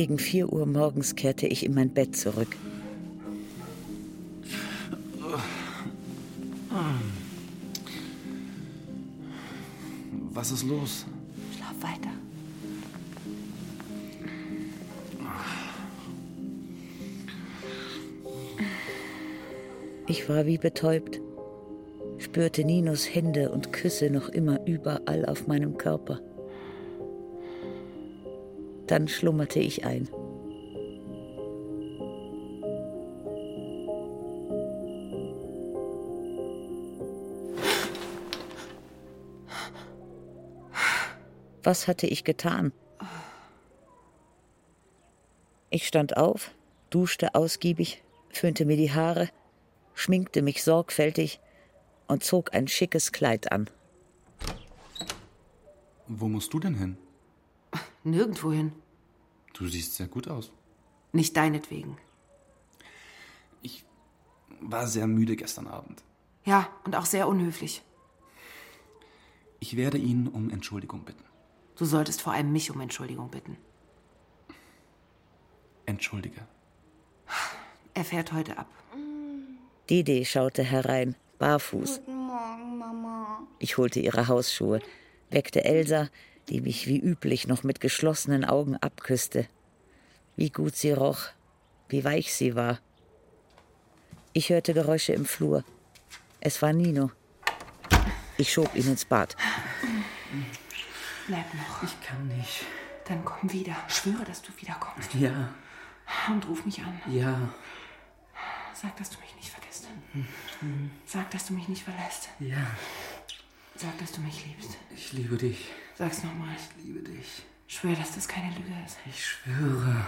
Gegen vier Uhr morgens kehrte ich in mein Bett zurück. Was ist los? Schlaf weiter. Ich war wie betäubt, spürte Ninos Hände und Küsse noch immer überall auf meinem Körper. Dann schlummerte ich ein. Was hatte ich getan? Ich stand auf, duschte ausgiebig, föhnte mir die Haare, schminkte mich sorgfältig und zog ein schickes Kleid an. Wo musst du denn hin? Nirgendwo hin. Du siehst sehr gut aus. Nicht deinetwegen. War sehr müde gestern Abend. Ja, und auch sehr unhöflich. Ich werde ihn um Entschuldigung bitten. Du solltest vor allem mich um Entschuldigung bitten. Entschuldige. Er fährt heute ab. Dede schaute herein, barfuß. Guten Morgen, Mama. Ich holte ihre Hausschuhe, weckte Elsa, die mich wie üblich noch mit geschlossenen Augen abküsste. Wie gut sie roch, wie weich sie war. Ich hörte Geräusche im Flur. Es war Nino. Ich schob ihn ins Bad. Bleib noch. Ich kann nicht. Dann komm wieder. Schwöre, dass du wiederkommst. Ja, Und ruf mich an. ja. Sag, dass du mich nicht vergisst. Sag, dass du mich nicht verlässt. Ja, Sag, dass du mich liebst. ich liebe dich. Sag's nochmal. Ich liebe dich. Schwör, dass das keine Lüge ist. Ich schwöre.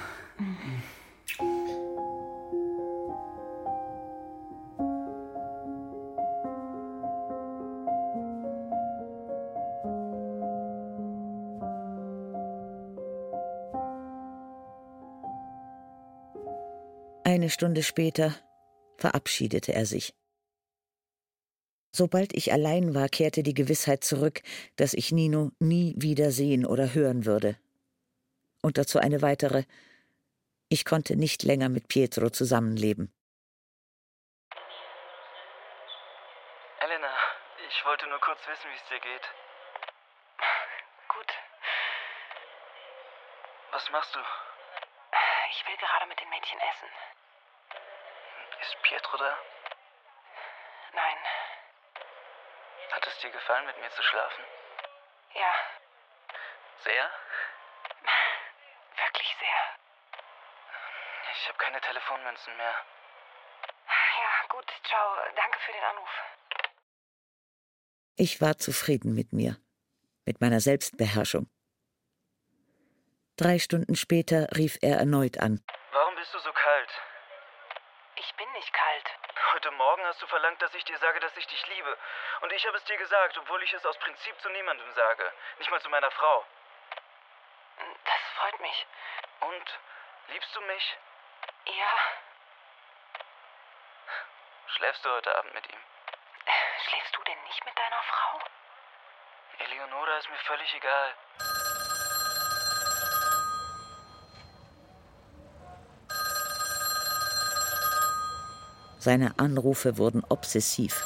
Eine Stunde später verabschiedete er sich. Sobald ich allein war, kehrte die Gewissheit zurück, dass ich Nino nie wieder sehen oder hören würde. Und dazu eine weitere. Ich konnte nicht länger mit Pietro zusammenleben. Elena, ich wollte nur kurz wissen, wie es dir geht. Gut. Was machst du? Ich will gerade mit den Mädchen essen. Ist Pietro da? Nein. Hat es dir gefallen, mit mir zu schlafen? Ja, Sehr? (laughs) wirklich sehr. Ich habe keine Telefonmünzen mehr. Ja, gut, ciao. Danke für den Anruf. Ich war zufrieden mit mir, mit meiner Selbstbeherrschung. Drei Stunden später rief er erneut an. Warum bist du so kalt? Ich bin nicht kalt. Heute Morgen hast du verlangt, dass ich dir sage, dass ich dich liebe. Und ich habe es dir gesagt, obwohl ich es aus Prinzip zu niemandem sage. Nicht mal zu meiner Frau. Das freut mich. Und? Liebst du mich? Ja, Schläfst du heute Abend mit ihm? schläfst du denn nicht mit deiner Frau? Eleonora ist mir völlig egal. Seine Anrufe wurden obsessiv.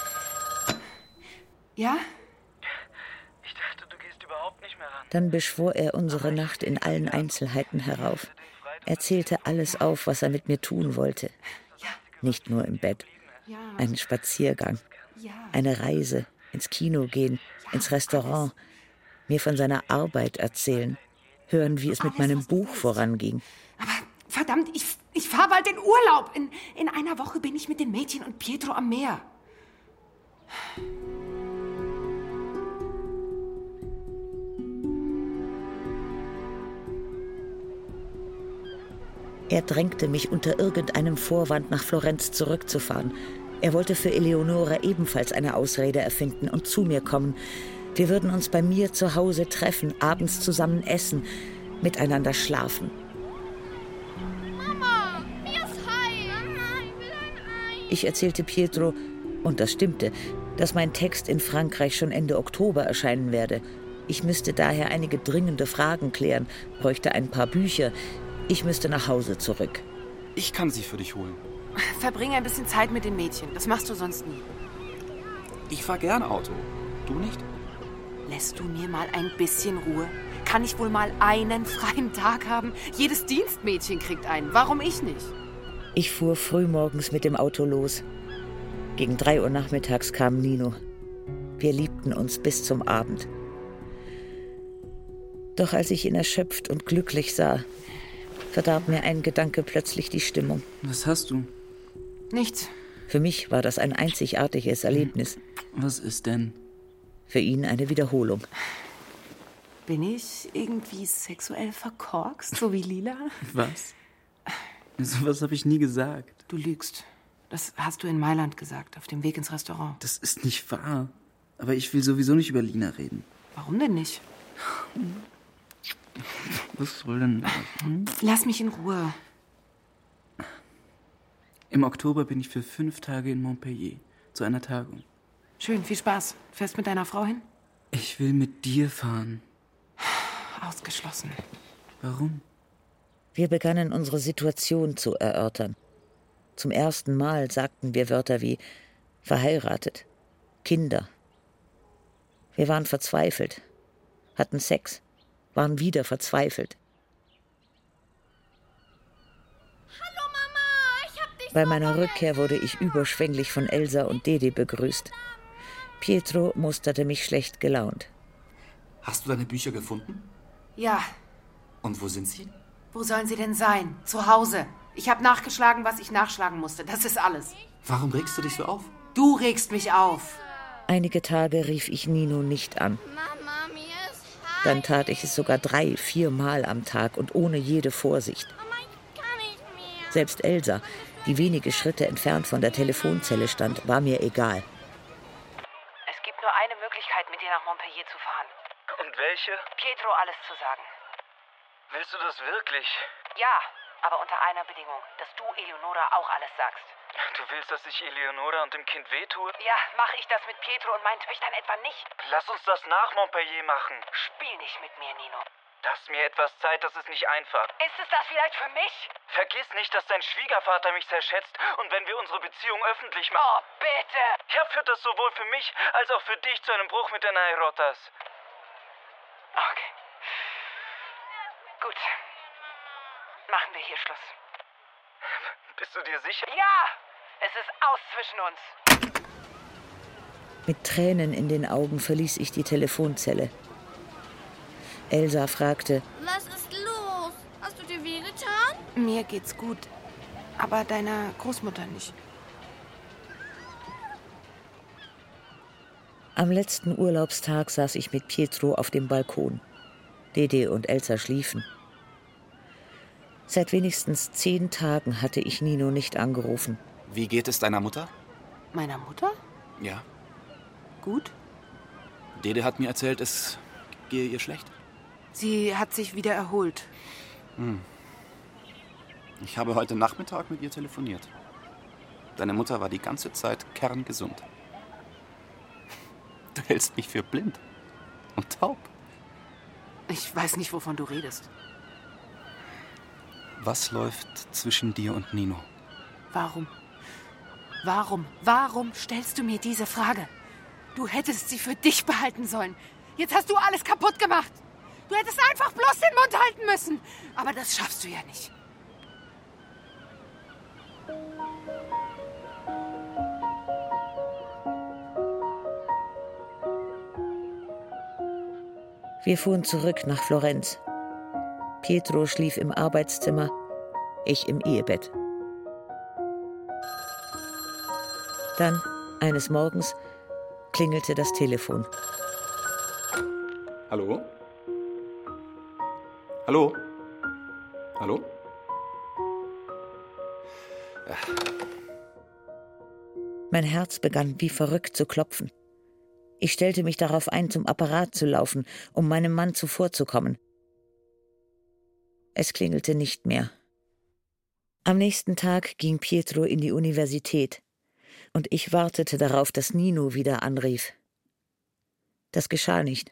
Ja? Ich dachte, du gehst überhaupt nicht mehr ran. Dann beschwor er unsere Nacht in allen Einzelheiten herauf. Er zählte alles auf, was er mit mir tun wollte. Nicht nur im Bett. Einen Spaziergang, eine Reise, ins Kino gehen, ins Restaurant, mir von seiner Arbeit erzählen, hören, wie es mit meinem Buch voranging. Verdammt, ich, ich fahre bald in Urlaub. In, in einer Woche bin ich mit den Mädchen und Pietro am Meer. Er drängte mich unter irgendeinem Vorwand nach Florenz zurückzufahren. Er wollte für Eleonora ebenfalls eine Ausrede erfinden und zu mir kommen. Wir würden uns bei mir zu Hause treffen, abends zusammen essen, miteinander schlafen. Ich erzählte Pietro, und das stimmte, dass mein Text in Frankreich schon Ende Oktober erscheinen werde. Ich müsste daher einige dringende Fragen klären, bräuchte ein paar Bücher. Ich müsste nach Hause zurück. Ich kann sie für dich holen. Verbringe ein bisschen Zeit mit den Mädchen. Das machst du sonst nie. Ich fahr gern Auto. Du nicht? Lässt du mir mal ein bisschen Ruhe? Kann ich wohl mal einen freien Tag haben? Jedes Dienstmädchen kriegt einen. Warum ich nicht? Ich fuhr frühmorgens mit dem Auto los. Gegen drei Uhr nachmittags kam Nino. Wir liebten uns bis zum Abend. Doch als ich ihn erschöpft und glücklich sah, verdarb mir ein Gedanke plötzlich die Stimmung. Was hast du? Nichts. Für mich war das ein einzigartiges Erlebnis. Was ist denn? Für ihn eine Wiederholung. Bin ich irgendwie sexuell verkorkst, so wie Lila? (laughs) Was? (laughs) So was habe ich nie gesagt. Du lügst. Das hast du in Mailand gesagt, auf dem Weg ins Restaurant. Das ist nicht wahr. Aber ich will sowieso nicht über Lina reden. Warum denn nicht? (laughs) Was soll denn das? Hm? Lass mich in Ruhe. Im Oktober bin ich für fünf Tage in Montpellier zu einer Tagung. Schön, viel Spaß. Fährst mit deiner Frau hin? Ich will mit dir fahren. Ausgeschlossen. Warum? Wir begannen unsere Situation zu erörtern. Zum ersten Mal sagten wir Wörter wie verheiratet, Kinder. Wir waren verzweifelt, hatten Sex, waren wieder verzweifelt. Hallo Mama, ich hab dich Bei meiner Rückkehr wurde ich überschwänglich von Elsa und Dede begrüßt. Pietro musterte mich schlecht gelaunt. Hast du deine Bücher gefunden? Ja. Und wo sind sie? Wo sollen sie denn sein? Zu Hause. Ich habe nachgeschlagen, was ich nachschlagen musste. Das ist alles. Warum regst du dich so auf? Du regst mich auf. Einige Tage rief ich Nino nicht an. Mama, mir ist Dann tat ich es sogar drei, vier Mal am Tag und ohne jede Vorsicht. Selbst Elsa, die wenige Schritte entfernt von der Telefonzelle stand, war mir egal. Es gibt nur eine Möglichkeit, mit dir nach Montpellier zu fahren. Und welche? Pietro alles zu sagen. Willst du das wirklich? Ja, aber unter einer Bedingung, dass du Eleonora auch alles sagst. Du willst, dass ich Eleonora und dem Kind wehtue? Ja, mache ich das mit Pietro und meinen Töchtern etwa nicht? Lass uns das nach Montpellier machen. Spiel nicht mit mir, Nino. Lass mir etwas Zeit, das ist nicht einfach. Ist es das vielleicht für mich? Vergiss nicht, dass dein Schwiegervater mich sehr schätzt und wenn wir unsere Beziehung öffentlich machen. Oh, bitte! Ja, führt das sowohl für mich als auch für dich zu einem Bruch mit den Airotas. Okay. Gut. Machen wir hier Schluss. Bist du dir sicher? Ja! Es ist aus zwischen uns. Mit Tränen in den Augen verließ ich die Telefonzelle. Elsa fragte, Was ist los? Hast du dir wehgetan? Mir geht's gut. Aber deiner Großmutter nicht. Am letzten Urlaubstag saß ich mit Pietro auf dem Balkon. Dede und Elsa schliefen. Seit wenigstens zehn Tagen hatte ich Nino nicht angerufen. Wie geht es deiner Mutter? Meiner Mutter? Ja. Gut. Dede hat mir erzählt, es gehe ihr schlecht. Sie hat sich wieder erholt. Hm. Ich habe heute Nachmittag mit ihr telefoniert. Deine Mutter war die ganze Zeit kerngesund. Du hältst mich für blind und taub. Ich weiß nicht, wovon du redest. Was läuft zwischen dir und Nino? Warum? Warum? Warum stellst du mir diese Frage? Du hättest sie für dich behalten sollen. Jetzt hast du alles kaputt gemacht. Du hättest einfach bloß den Mund halten müssen. Aber das schaffst du ja nicht. Wir fuhren zurück nach Florenz. Pietro schlief im Arbeitszimmer, ich im Ehebett. Dann, eines Morgens, klingelte das Telefon. Hallo? Hallo? Hallo? Mein Herz begann wie verrückt zu klopfen. Ich stellte mich darauf ein, zum Apparat zu laufen, um meinem Mann zuvorzukommen. Es klingelte nicht mehr. Am nächsten Tag ging Pietro in die Universität. Und ich wartete darauf, dass Nino wieder anrief. Das geschah nicht.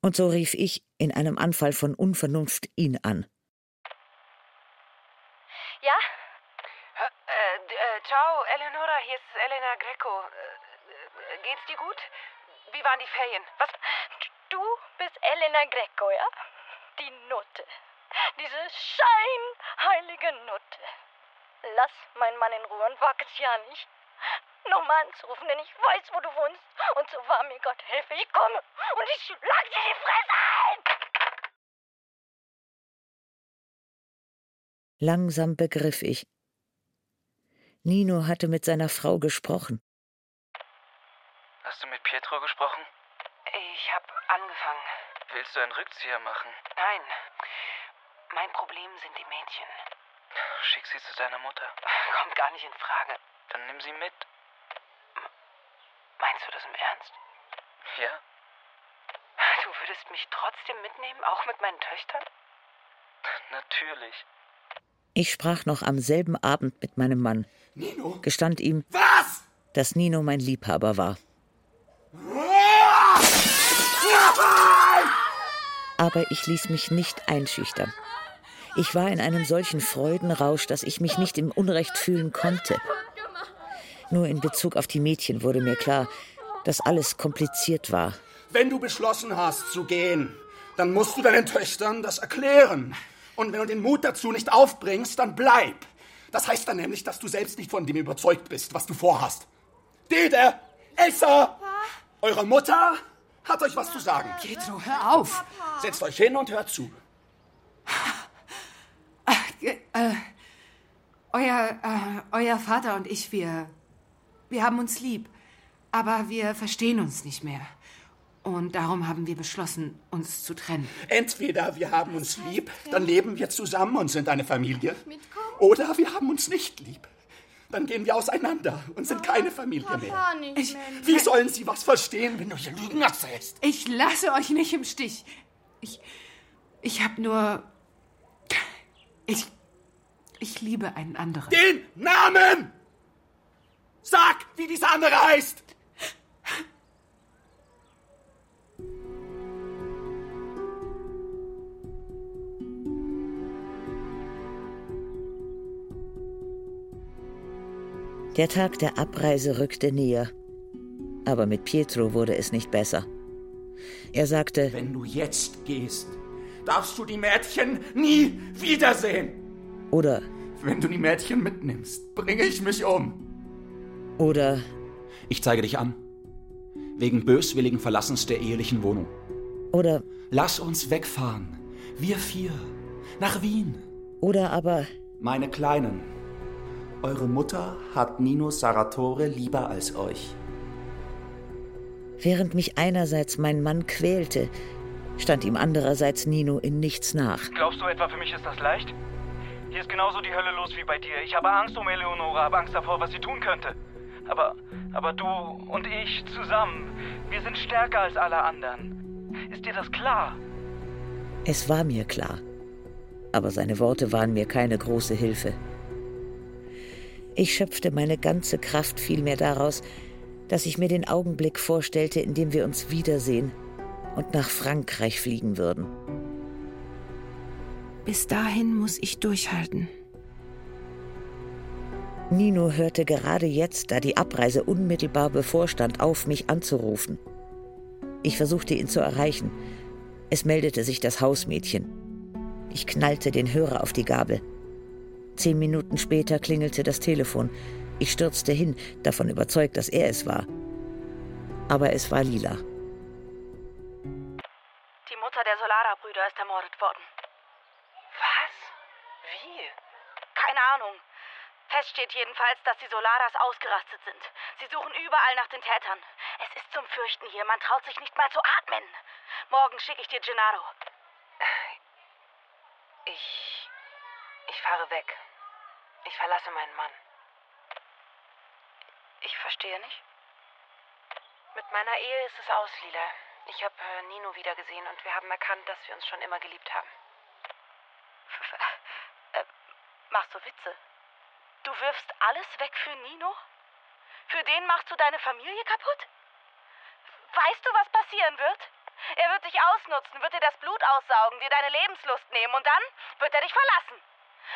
Und so rief ich in einem Anfall von Unvernunft ihn an. Ja? Äh, äh, ciao, Eleonora, hier ist Elena Greco. Äh, geht's dir gut? Wie waren die Ferien? Was? Du bist Elena Greco, ja? Die Nutte. Diese scheinheilige Nutte. Lass meinen Mann in Ruhe und wag es ja nicht. Nochmal anzurufen, denn ich weiß, wo du wohnst. Und so wahr mir Gott helfe, ich komme und ich schlag dir die Fresse ein! Langsam begriff ich. Nino hatte mit seiner Frau gesprochen. Hast du mit Pietro gesprochen? Ich hab angefangen. Willst du einen Rückzieher machen? Nein. Mein Problem sind die Mädchen. Schick sie zu deiner Mutter. Kommt gar nicht in Frage. Dann nimm sie mit. Meinst du das im Ernst? Ja? Du würdest mich trotzdem mitnehmen, auch mit meinen Töchtern? Natürlich. Ich sprach noch am selben Abend mit meinem Mann. Nino? Gestand ihm, Was? dass Nino mein Liebhaber war. Aber ich ließ mich nicht einschüchtern. Ich war in einem solchen Freudenrausch, dass ich mich nicht im Unrecht fühlen konnte. Nur in Bezug auf die Mädchen wurde mir klar, dass alles kompliziert war. Wenn du beschlossen hast zu gehen, dann musst du deinen Töchtern das erklären. Und wenn du den Mut dazu nicht aufbringst, dann bleib. Das heißt dann nämlich, dass du selbst nicht von dem überzeugt bist, was du vorhast. Dede, Elsa, eure Mutter hat euch was zu sagen. Pietro, hör auf. Setzt euch hin und hört zu. Äh, euer, äh, euer Vater und ich, wir, wir haben uns lieb, aber wir verstehen uns nicht mehr. Und darum haben wir beschlossen, uns zu trennen. Entweder wir haben uns lieb, dann leben wir zusammen und sind eine Familie. Oder wir haben uns nicht lieb. Dann gehen wir auseinander und sind keine Familie mehr. Ich, Wie sollen sie was verstehen, wenn du hier Lügen erzählst? ich lasse euch nicht im Stich. Ich, ich habe nur... Ich, ich liebe einen anderen. Den Namen! Sag, wie dieser andere heißt! Der Tag der Abreise rückte näher. Aber mit Pietro wurde es nicht besser. Er sagte, Wenn du jetzt gehst, darfst du die Mädchen nie wiedersehen. Oder, Wenn du die Mädchen mitnimmst, bringe ich mich um. oder, Ich zeige dich an. Wegen böswilligen Verlassens der ehelichen Wohnung. oder, Lass uns wegfahren. Wir vier. Nach Wien. oder aber, Meine Kleinen. Eure Mutter hat Nino Saratore lieber als euch. während mich einerseits mein Mann quälte, stand ihm andererseits Nino in nichts nach. Glaubst du etwa, für mich ist das leicht? Hier ist genauso die Hölle los wie bei dir. Ich habe Angst um Eleonora, habe Angst davor, was sie tun könnte. Aber, aber du und ich zusammen, wir sind stärker als alle anderen. Ist dir das klar? Es war mir klar. Aber seine Worte waren mir keine große Hilfe. Ich schöpfte meine ganze Kraft vielmehr daraus, dass ich mir den Augenblick vorstellte, in dem wir uns wiedersehen und nach Frankreich fliegen würden. Bis dahin muss ich durchhalten. Nino hörte gerade jetzt, da die Abreise unmittelbar bevorstand, auf, mich anzurufen. Ich versuchte ihn zu erreichen. Es meldete sich das Hausmädchen. Ich knallte den Hörer auf die Gabel. Zehn Minuten später klingelte das Telefon. Ich stürzte hin, davon überzeugt, dass er es war. Aber es war Lila. Die Mutter der Solara-Brüder ist ermordet worden. Was? Wie? Keine Ahnung. Fest steht jedenfalls, dass die Solaras ausgerastet sind. Sie suchen überall nach den Tätern. Es ist zum Fürchten hier. Man traut sich nicht mal zu atmen. Morgen schicke ich dir Gennaro. Ich. Ich fahre weg. Ich verlasse meinen Mann. Ich verstehe nicht. Mit meiner Ehe ist es aus, Lila. Ich habe äh, Nino wiedergesehen und wir haben erkannt, dass wir uns schon immer geliebt haben. Äh, machst du Witze? Du wirfst alles weg für Nino? Für den machst du deine Familie kaputt? Weißt du, was passieren wird? Er wird dich ausnutzen, wird dir das Blut aussaugen, dir deine Lebenslust nehmen und dann wird er dich verlassen.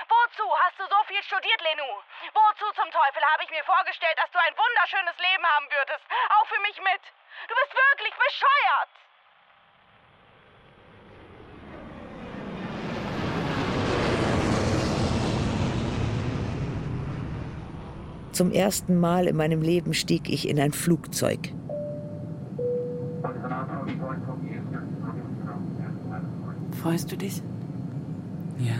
Wozu hast du so viel studiert, Lenou? Wozu zum Teufel habe ich mir vorgestellt, dass du ein wunderschönes Leben haben würdest? Auch für mich mit. Du bist wirklich bescheuert. Zum ersten Mal in meinem Leben stieg ich in ein Flugzeug. Freust du dich? Ja.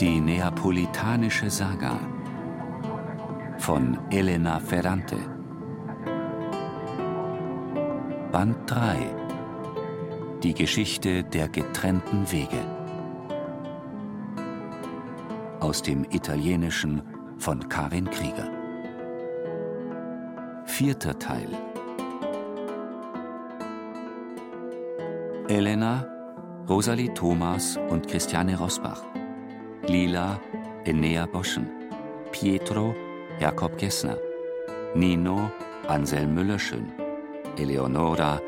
Die neapolitanische Saga von Elena Ferrante. Band 3 Die Geschichte der getrennten Wege. Aus dem Italienischen von Karin Krieger. Vierter Teil. Elena, Rosalie Thomas und Christiane Rosbach. Lila, Enea Boschen. Pietro, Jakob Gessner. Nino, Anselm Müllerschön. Eleonora,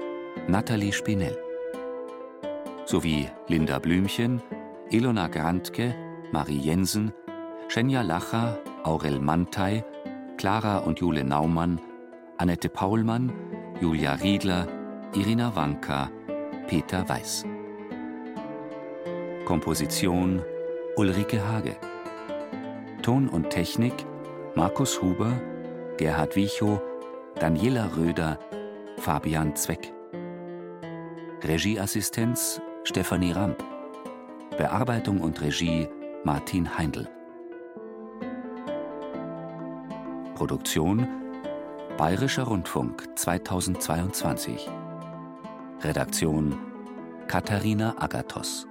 Nathalie Spinell. Sowie Linda Blümchen, Ilona Grantke, Marie Jensen, Schenja Lacher, Aurel Mantei, Clara und Jule Naumann, Annette Paulmann, Julia Riedler, Irina Wanka, Peter Weiß. Komposition Ulrike Hage. Ton und Technik Markus Huber, Gerhard Wichow, Daniela Röder, Fabian Zweck. Regieassistenz Stefanie Ramp. Bearbeitung und Regie Martin Heindl. Produktion Bayerischer Rundfunk 2022. Redaktion Katharina Agathos.